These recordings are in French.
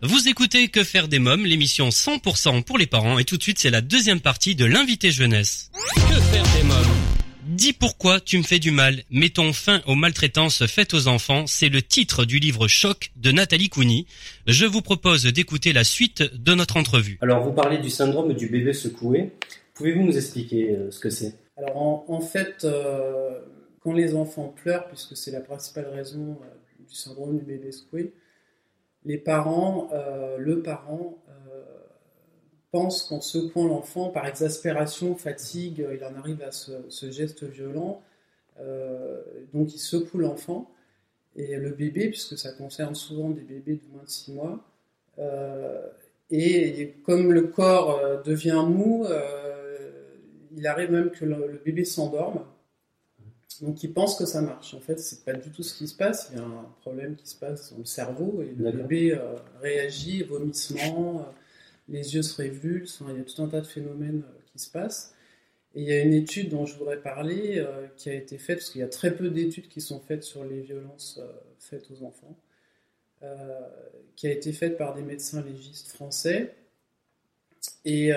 Vous écoutez Que faire des mômes, l'émission 100% pour les parents et tout de suite c'est la deuxième partie de l'invité jeunesse. Que faire des mômes Dis pourquoi tu me fais du mal. Mettons fin aux maltraitances faites aux enfants. C'est le titre du livre Choc de Nathalie Couni. Je vous propose d'écouter la suite de notre entrevue. Alors, vous parlez du syndrome du bébé secoué. Pouvez-vous nous expliquer euh, ce que c'est? Alors, en, fait, euh, quand les enfants pleurent, puisque c'est la principale raison euh, du syndrome du bébé secoué, les parents, le parent pense qu'en secouant l'enfant, par exaspération, fatigue, il en arrive à ce, geste violent. Euh, donc il secoue l'enfant. Et le bébé, puisque ça concerne souvent des bébés de moins de 6 mois, euh, et, comme le corps euh, devient mou, il arrive même que le, bébé s'endorme. Donc il pense que ça marche. En fait, c'est pas du tout ce qui se passe. Il y a un problème qui se passe dans le cerveau et le bébé réagit, vomissement les yeux se révulsent, il y a tout un tas de phénomènes euh, qui se passent. Et il y a une étude dont je voudrais parler euh, qui a été faite, parce qu'il y a très peu d'études qui sont faites sur les violences euh, faites aux enfants, qui a été faite par des médecins légistes français. Et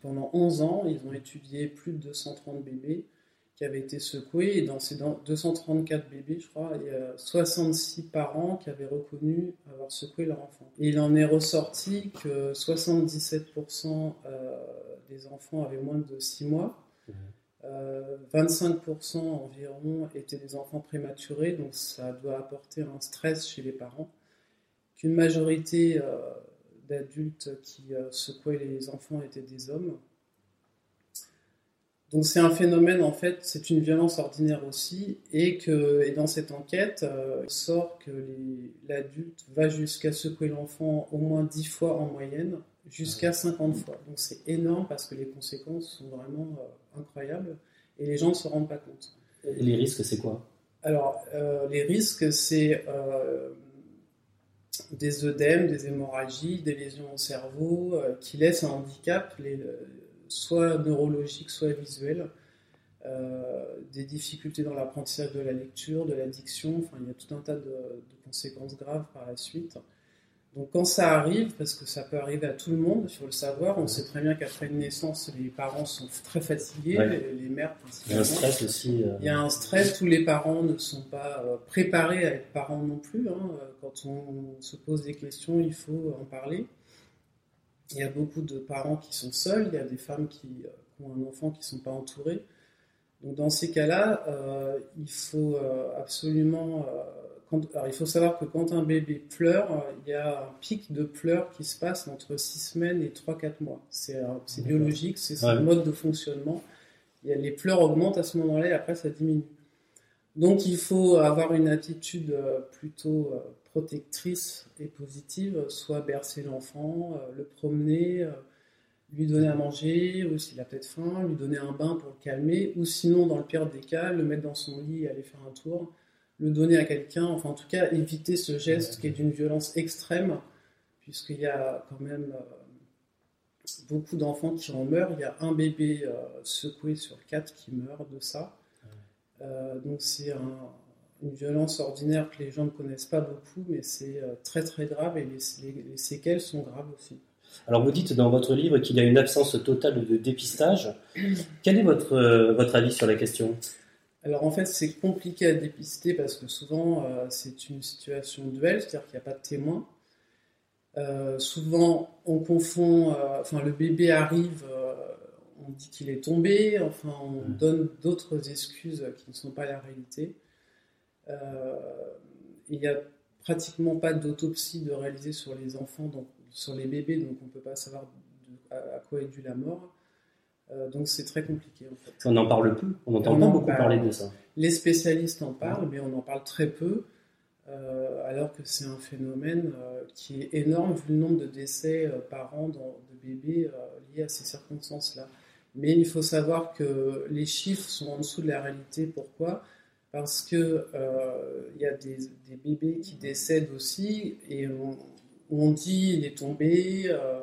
pendant 11 ans, ils ont étudié plus de 230 bébés qui avaient été secoués. Et dans ces 234 bébés, je crois, il y a 66 parents qui avaient reconnu avoir secoué leur enfant. Et il en est ressorti que 77% euh, des enfants avaient moins de 6 mois. 25% mmh. euh, environ étaient des enfants prématurés, donc ça doit apporter un stress chez les parents. Qu'une majorité euh, d'adultes qui secouaient les enfants étaient des hommes. Donc c'est un phénomène en fait, c'est une violence ordinaire aussi, et que et dans cette enquête, euh, il sort que l'adulte va jusqu'à secouer l'enfant au moins 10 fois en moyenne, jusqu'à 50 fois. Donc c'est énorme parce que les conséquences sont vraiment euh, incroyables et les gens ne se rendent pas compte. Et les risques, c'est quoi? Alors euh, les risques, c'est des œdèmes, des hémorragies, des lésions au cerveau qui laissent un handicap. Les, soit neurologiques, soit visuelles, euh, des difficultés dans l'apprentissage de la lecture, de l'addiction, enfin il y a tout un tas de, conséquences graves par la suite. Donc quand ça arrive, parce que ça peut arriver à tout le monde, il faut le savoir, on sait très bien qu'après une naissance, les parents sont très fatigués, les, mères Il y a un stress aussi. Euh, il y a un stress, tous les parents ne sont pas euh, préparés à être parents non plus. Hein. Quand on se pose des questions, il faut en parler. Il y a beaucoup de parents qui sont seuls, il y a des femmes qui, euh, ont un enfant qui ne sont pas entourées. Donc dans ces cas-là, euh, il faut euh, absolument... alors il faut savoir que quand un bébé pleure, il y a un pic de pleurs qui se passe entre 6 semaines et 3-4 mois. C'est biologique, c'est un mode de fonctionnement. Les pleurs augmentent à ce moment-là et après ça diminue. Donc il faut avoir une attitude plutôt protectrice et positive, soit bercer l'enfant, euh, le promener, euh, lui donner à manger, ou s'il a peut-être faim, lui donner un bain pour le calmer, ou sinon, dans le pire des cas, le mettre dans son lit et aller faire un tour, le donner à quelqu'un, enfin en tout cas éviter ce geste qui est d'une violence extrême, puisqu'il y a quand même euh, beaucoup d'enfants qui en meurent. Il y a un bébé secoué sur quatre qui meurt de ça. Donc c'est un, une violence ordinaire que les gens ne connaissent pas beaucoup, mais c'est euh, très très grave et les, séquelles sont graves aussi. Alors vous dites dans votre livre qu'il y a une absence totale de dépistage. Quel est votre, euh, votre avis sur la question? Alors en fait c'est compliqué à dépister parce que souvent euh, c'est une situation duel, c'est-à-dire qu'il n'y a pas de témoin. souvent on confond, enfin le bébé arrive, on dit qu'il est tombé, enfin on mmh. donne d'autres excuses qui ne sont pas la réalité. Euh, il n'y a pratiquement pas d'autopsie de réaliser sur les enfants, donc, sur les bébés, donc on ne peut pas savoir à, quoi est due la mort. Euh, donc c'est très compliqué en fait. On n'en parle plus, on entend pas beaucoup parler de ça. Les spécialistes en parlent, mais on en parle très peu, euh, alors que c'est un phénomène qui est énorme vu le nombre de décès par an de bébés liés à ces circonstances-là. Mais il faut savoir que les chiffres sont en dessous de la réalité. Pourquoi? Parce que euh, il y a des, bébés qui décèdent aussi et on, dit il est tombé euh,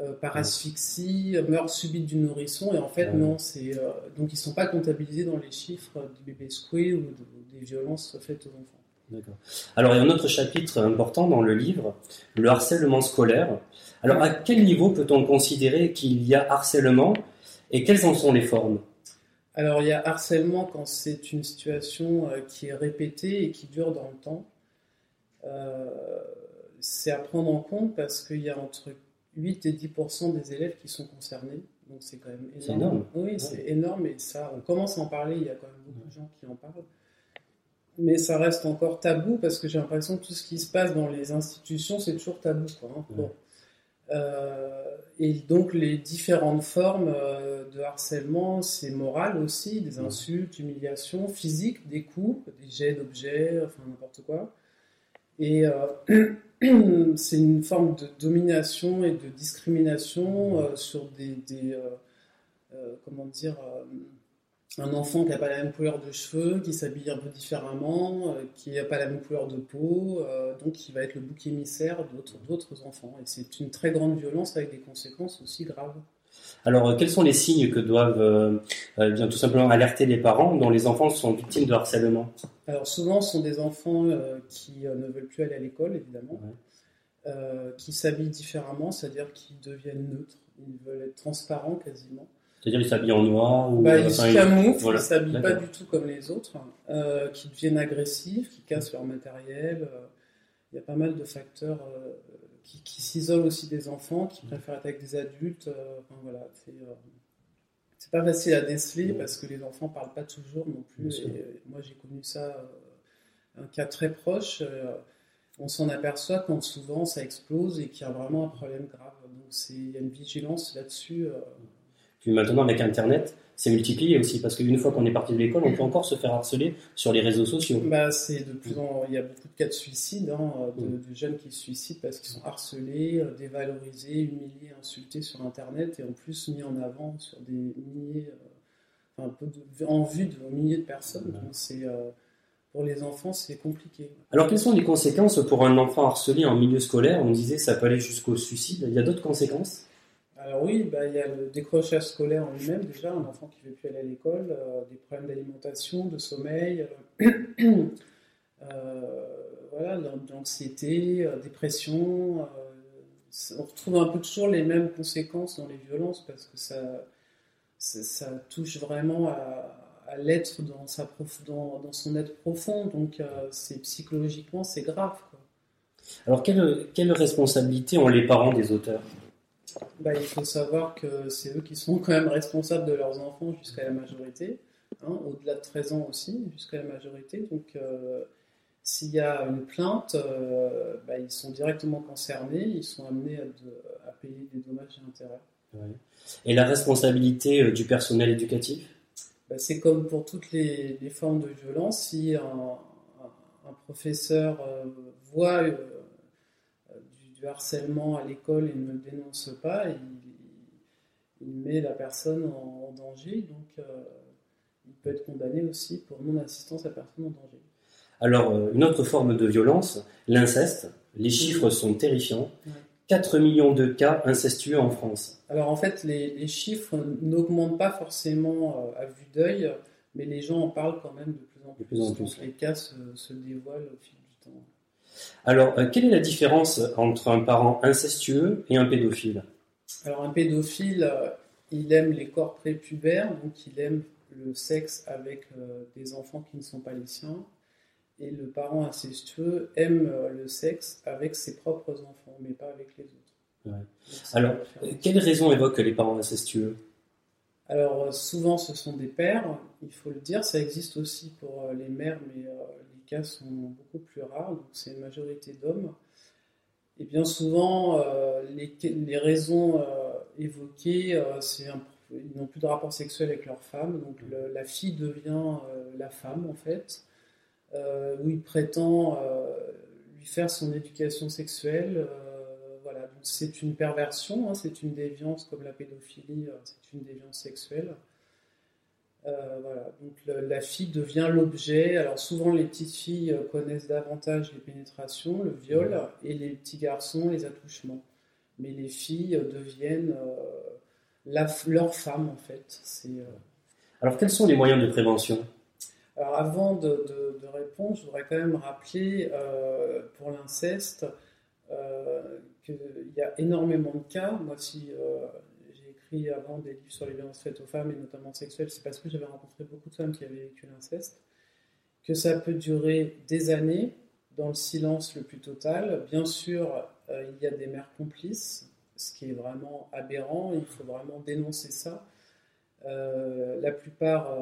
euh, par asphyxie, meurtre subite du nourrisson et en fait non, c'est donc ils sont pas comptabilisés dans les chiffres du bébé secoué ou des violences faites aux enfants. D'accord. Alors, il y a un autre chapitre important dans le livre, le harcèlement scolaire. Alors, à quel niveau peut-on considérer qu'il y a harcèlement? Et quelles en sont les formes? Alors, il y a harcèlement quand c'est une situation euh, qui est répétée et qui dure dans le temps. Euh, c'est à prendre en compte parce qu'il y a entre 8 et 10% des élèves qui sont concernés. Donc, c'est quand même énorme. énorme. Oui, c'est énorme et ça, on commence à en parler. Il y a quand même beaucoup de gens qui en parlent mais ça reste encore tabou parce que j'ai l'impression que tout ce qui se passe dans les institutions, c'est toujours tabou. Quoi, hein. bon. Euh, et donc les différentes formes euh, de harcèlement, c'est moral aussi, des insultes, humiliations, physiques, des coups, des jets d'objets, enfin n'importe quoi. Et euh, c'est une forme de domination et de discrimination euh, sur des, des comment dire un enfant qui n'a pas la même couleur de cheveux, qui s'habille un peu différemment, euh, qui n'a pas la même couleur de peau, euh, donc qui va être le bouc émissaire d'autres enfants. Et c'est une très grande violence avec des conséquences aussi graves. Alors, euh, quels sont les signes que doivent bien tout simplement alerter les parents dont les enfants sont victimes de harcèlement? Alors, souvent, ce sont des enfants qui ne veulent plus aller à l'école, évidemment, qui s'habillent différemment, c'est-à-dire qui deviennent neutres, ils veulent être transparents quasiment. C'est-à-dire ils s'habillent en noir ou bah, Ils se camouflent, ils ne s'habillent pas du tout comme les autres, euh, qui deviennent agressifs, qui cassent leur matériel. Euh, il y a pas mal de facteurs euh, qui, qui s'isolent aussi des enfants, qui préfèrent être avec des adultes. enfin, voilà, c'est pas facile à déceler parce que les enfants parlent pas toujours non plus. moi j'ai connu ça, un cas très proche. on s'en aperçoit quand souvent ça explose et qu'il y a vraiment un problème grave. Donc il y a une vigilance là-dessus maintenant, avec Internet, c'est multiplié aussi parce qu'une fois qu'on est parti de l'école, on peut encore se faire harceler sur les réseaux sociaux. Bah, c'est de plus en... Il y a beaucoup de cas de suicide, hein, de, jeunes qui se suicident parce qu'ils sont harcelés, euh, dévalorisés, humiliés, insultés sur Internet et en plus mis en avant sur des milliers, euh, enfin, en vue de milliers de personnes. C'est euh, pour les enfants, c'est compliqué. Alors, quelles sont les conséquences pour un enfant harcelé en milieu scolaire? On disait ça peut aller jusqu'au suicide. Il y a d'autres conséquences? Alors oui, bah, il y a le décrochage scolaire en lui-même déjà, un enfant qui ne veut plus aller à l'école, euh, des problèmes d'alimentation, de sommeil, euh, euh, voilà, d'anxiété, dépression. on retrouve un peu toujours les mêmes conséquences dans les violences parce que ça, ça, touche vraiment à, l'être dans, son être profond, donc psychologiquement c'est grave. Alors quelle responsabilité ont les parents des auteurs? Bah, il faut savoir que c'est eux qui sont quand même responsables de leurs enfants jusqu'à la majorité, hein, au-delà de 13 ans aussi, jusqu'à la majorité. Donc, euh, s'il y a une plainte, euh, bah, ils sont directement concernés, ils sont amenés à, payer des dommages et intérêts. Et la responsabilité euh, du personnel éducatif? Bah, C'est comme pour toutes les, formes de violence, si un, professeur voit harcèlement à l'école et ne le dénonce pas, il, il met la personne en, danger, donc euh, il peut être condamné aussi pour non-assistance à personne en danger. Alors, euh, une autre forme de violence, l'inceste. Les chiffres sont terrifiants. 4 millions de cas incestueux en France. Alors en fait, les, chiffres n'augmentent pas forcément euh, à vue d'œil, mais les gens en parlent quand même de plus en plus. De plus, en plus. Les cas se, se dévoilent au fil du temps. Alors, euh, quelle est la différence entre un parent incestueux et un pédophile? Alors, un pédophile, euh, il aime les corps prépubères, donc il aime le sexe avec euh, des enfants qui ne sont pas les siens. Et le parent incestueux aime le sexe avec ses propres enfants, mais pas avec les autres. Alors, quelles raisons évoquent les parents incestueux? Alors souvent ce sont des pères, il faut le dire, ça existe aussi pour les mères, mais cas sont beaucoup plus rares, c'est une majorité d'hommes. Et bien souvent, euh, les, raisons euh, évoquées, euh, ils n'ont plus de rapport sexuel avec leur femme, donc la fille devient la femme en fait, où il prétend lui faire son éducation sexuelle. voilà, c'est une perversion, hein, c'est une déviance comme la pédophilie, c'est une déviance sexuelle. Euh. Donc la fille devient l'objet. Alors souvent les petites filles euh, connaissent davantage les pénétrations, le viol, et les petits garçons les attouchements. Mais les filles euh, deviennent leur femme en fait. Alors quels sont les moyens de prévention? Alors avant de, répondre, je voudrais quand même rappeler euh, pour l'inceste euh, qu'il y a énormément de cas. Moi, si écrit avant des livres sur les violences faites aux femmes et notamment sexuelles, c'est parce que j'avais rencontré beaucoup de femmes qui avaient vécu l'inceste, que ça peut durer des années dans le silence le plus total. Bien sûr, il y a des mères complices, ce qui est vraiment aberrant. Il faut vraiment dénoncer ça. la plupart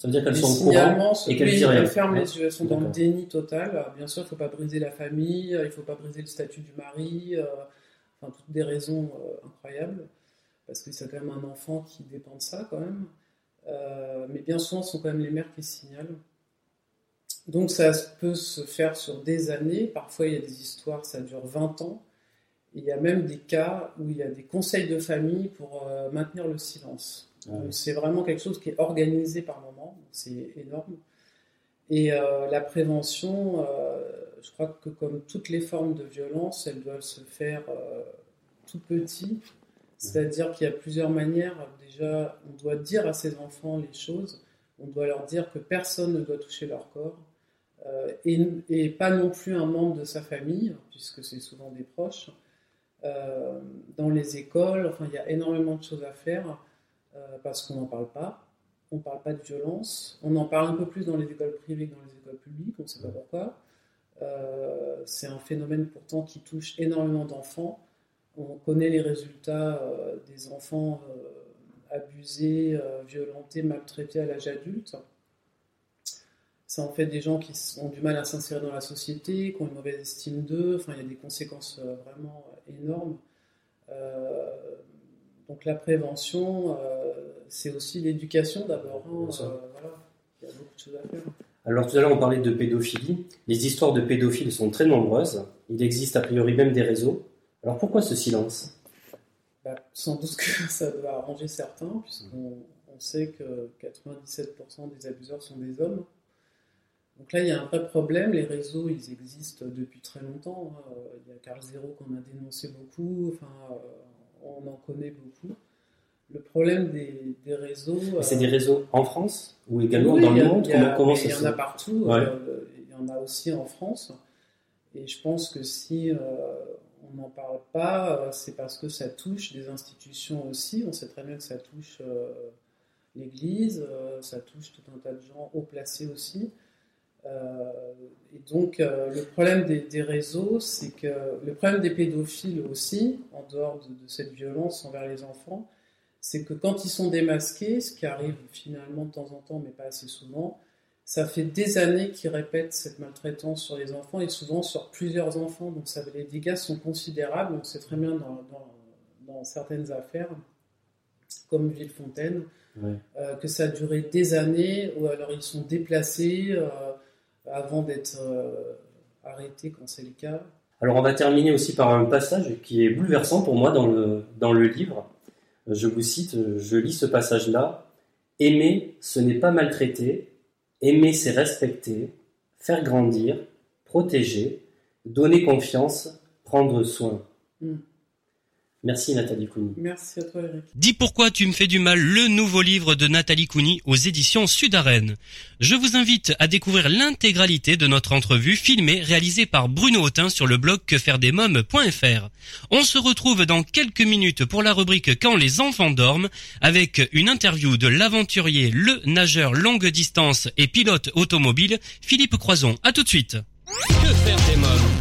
ça veut dire qu'elles sont au courant et qu'elles ferment les yeux, elles sont dans le déni total. bien sûr, il ne faut pas briser la famille, il ne faut pas briser le statut du mari, euh, enfin toutes des raisons euh, incroyables, parce que c'est quand même un enfant qui dépend de ça quand même. Euh, mais bien souvent, ce sont quand même les mères qui signalent. Donc ça peut se faire sur des années, parfois il y a des histoires, ça dure 20 ans. Il y a même des cas où il y a des conseils de famille pour maintenir le silence. C'est vraiment quelque chose qui est organisé par moment, c'est énorme. Et euh, la prévention, euh, je crois que comme toutes les formes de violence, elles doivent se faire euh, tout petit. C'est-à-dire qu'il y a plusieurs manières. Déjà, on doit dire à ses enfants les choses. On doit leur dire que personne ne doit toucher leur corps. Et, et, pas non plus un membre de sa famille, puisque c'est souvent des proches. dans les écoles, enfin, il y a énormément de choses à faire. Euh, parce qu'on n'en parle pas. On ne parle pas de violence. On en parle un peu plus dans les écoles privées que dans les écoles publiques, on ne sait pas pourquoi. Euh, c'est un phénomène pourtant qui touche énormément d'enfants. On connaît les résultats euh, des enfants abusés, violentés, maltraités à l'âge adulte. Ça en fait des gens qui ont du mal à s'insérer dans la société, qui ont une mauvaise estime d'eux. Enfin, il y a des conséquences vraiment énormes. Donc la prévention, euh, c'est aussi l'éducation d'abord. Hein, euh, voilà. Il y a beaucoup de choses à faire. Alors tout à l'heure on parlait de pédophilie. Les histoires de pédophiles sont très nombreuses. Il existe a priori même des réseaux. Alors pourquoi ce silence? Bah, Sans doute que ça doit arranger certains, puisqu'on on sait que 97% des abuseurs sont des hommes. Donc là, il y a un vrai problème. Les réseaux, ils existent depuis très longtemps. Hein. Il y a Carl Zero qu'on a dénoncé beaucoup. Enfin, euh, on en connaît beaucoup. Le problème des, réseaux. C'est des réseaux en France ou également dans le monde? comment, Il y en a partout. Euh, il y en a aussi en France. Et je pense que si euh, on n'en parle pas, euh, c'est parce que ça touche des institutions aussi. On sait très bien que ça touche l'Église, ça touche tout un tas de gens haut placés aussi. Euh, et donc, euh, le problème des, réseaux, c'est que le problème des pédophiles aussi, en dehors de, cette violence envers les enfants, c'est que quand ils sont démasqués, ce qui arrive finalement de temps en temps, mais pas assez souvent, ça fait des années qu'ils répètent cette maltraitance sur les enfants et souvent sur plusieurs enfants. Donc ça, les dégâts sont considérables. Donc c'est très bien dans, dans, certaines affaires, comme Villefontaine, euh, que ça a duré des années, ou alors ils sont déplacés avant d'être euh, arrêté quand c'est le cas. Alors on va terminer aussi par un passage qui est bouleversant pour moi dans le, dans le livre. Je vous cite, je lis ce passage-là. Aimer, ce n'est pas maltraiter. Aimer, c'est respecter, faire grandir, protéger, donner confiance, prendre soin. Hmm. Merci Nathalie Couni. Merci à toi Eric. Dis pourquoi tu me fais du mal, le nouveau livre de Nathalie Couni aux éditions Sud Je vous invite à découvrir l'intégralité de notre entrevue filmée réalisée par Bruno Autin sur le blog quefairedesmoms.fr. On se retrouve dans quelques minutes pour la rubrique Quand les enfants dorment avec une interview de l'aventurier, le nageur longue distance et pilote automobile Philippe Croison. À tout de suite. Que faire des mômes?